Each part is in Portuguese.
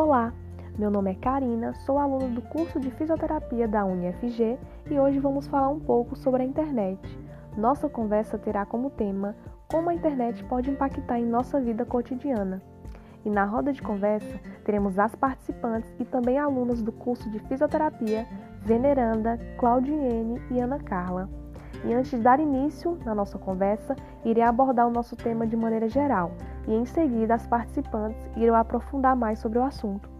Olá, meu nome é Karina, sou aluna do curso de Fisioterapia da UniFG e hoje vamos falar um pouco sobre a internet. Nossa conversa terá como tema como a internet pode impactar em nossa vida cotidiana. E na roda de conversa teremos as participantes e também alunas do curso de Fisioterapia Veneranda, Claudiene e Ana Carla. E antes de dar início na nossa conversa, irei abordar o nosso tema de maneira geral, e em seguida as participantes irão aprofundar mais sobre o assunto.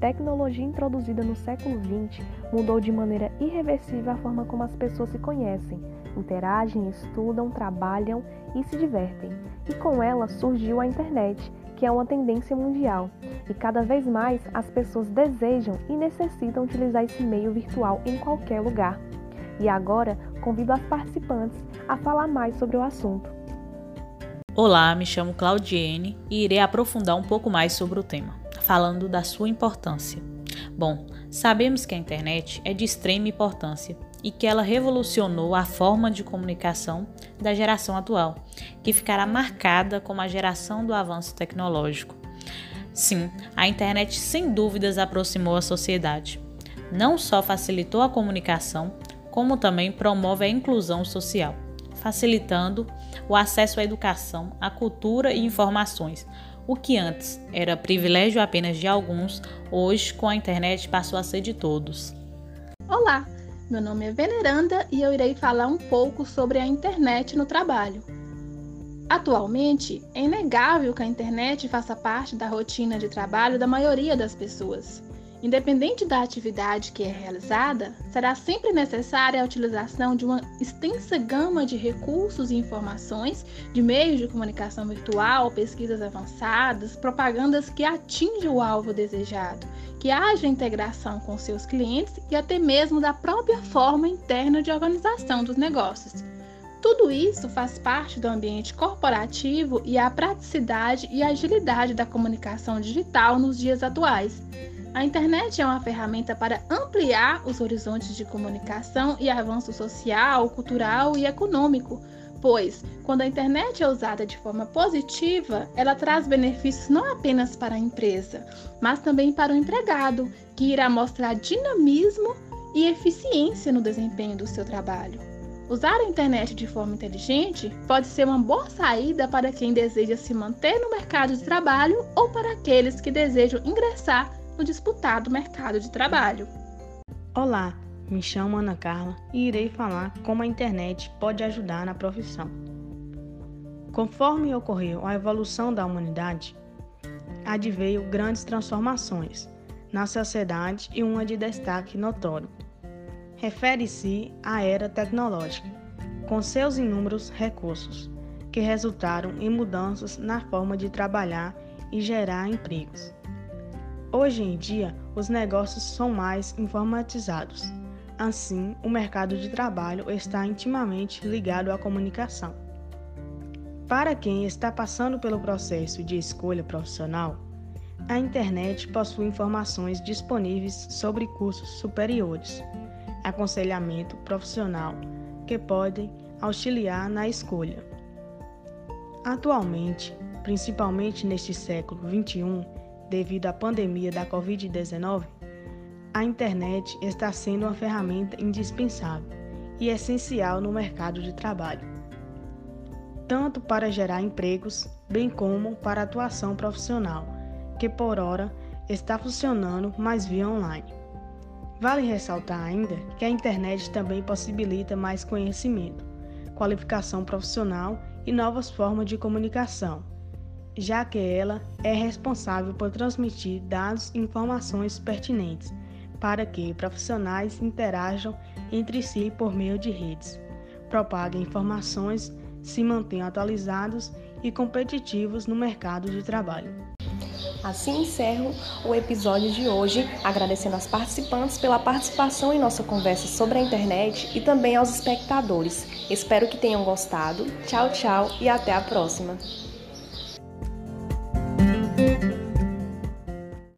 Tecnologia introduzida no século XX mudou de maneira irreversível a forma como as pessoas se conhecem, interagem, estudam, trabalham e se divertem. E com ela surgiu a internet, que é uma tendência mundial, e cada vez mais as pessoas desejam e necessitam utilizar esse meio virtual em qualquer lugar. E agora convido as participantes a falar mais sobre o assunto. Olá, me chamo Claudiene e irei aprofundar um pouco mais sobre o tema, falando da sua importância. Bom, sabemos que a internet é de extrema importância e que ela revolucionou a forma de comunicação da geração atual, que ficará marcada como a geração do avanço tecnológico. Sim, a internet sem dúvidas aproximou a sociedade. Não só facilitou a comunicação, como também promove a inclusão social, facilitando o acesso à educação, à cultura e informações. O que antes era privilégio apenas de alguns, hoje com a internet passou a ser de todos. Olá! Meu nome é Veneranda e eu irei falar um pouco sobre a internet no trabalho. Atualmente, é inegável que a internet faça parte da rotina de trabalho da maioria das pessoas. Independente da atividade que é realizada, será sempre necessária a utilização de uma extensa gama de recursos e informações, de meios de comunicação virtual, pesquisas avançadas, propagandas que atingem o alvo desejado, que haja integração com seus clientes e até mesmo da própria forma interna de organização dos negócios. Tudo isso faz parte do ambiente corporativo e a praticidade e agilidade da comunicação digital nos dias atuais. A internet é uma ferramenta para ampliar os horizontes de comunicação e avanço social, cultural e econômico, pois, quando a internet é usada de forma positiva, ela traz benefícios não apenas para a empresa, mas também para o empregado, que irá mostrar dinamismo e eficiência no desempenho do seu trabalho. Usar a internet de forma inteligente pode ser uma boa saída para quem deseja se manter no mercado de trabalho ou para aqueles que desejam ingressar no disputado mercado de trabalho. Olá, me chamo Ana Carla e irei falar como a internet pode ajudar na profissão. Conforme ocorreu a evolução da humanidade, adveio grandes transformações na sociedade e uma de destaque notório. Refere-se à era tecnológica, com seus inúmeros recursos, que resultaram em mudanças na forma de trabalhar e gerar empregos. Hoje em dia, os negócios são mais informatizados. Assim, o mercado de trabalho está intimamente ligado à comunicação. Para quem está passando pelo processo de escolha profissional, a internet possui informações disponíveis sobre cursos superiores, aconselhamento profissional que podem auxiliar na escolha. Atualmente, principalmente neste século XXI, devido à pandemia da Covid-19, a internet está sendo uma ferramenta indispensável e essencial no mercado de trabalho, tanto para gerar empregos, bem como para atuação profissional, que por hora está funcionando mais via online. Vale ressaltar ainda que a internet também possibilita mais conhecimento, qualificação profissional e novas formas de comunicação já que ela é responsável por transmitir dados e informações pertinentes para que profissionais interajam entre si por meio de redes, propaguem informações, se mantenham atualizados e competitivos no mercado de trabalho. Assim encerro o episódio de hoje, agradecendo aos participantes pela participação em nossa conversa sobre a internet e também aos espectadores. Espero que tenham gostado. Tchau, tchau e até a próxima.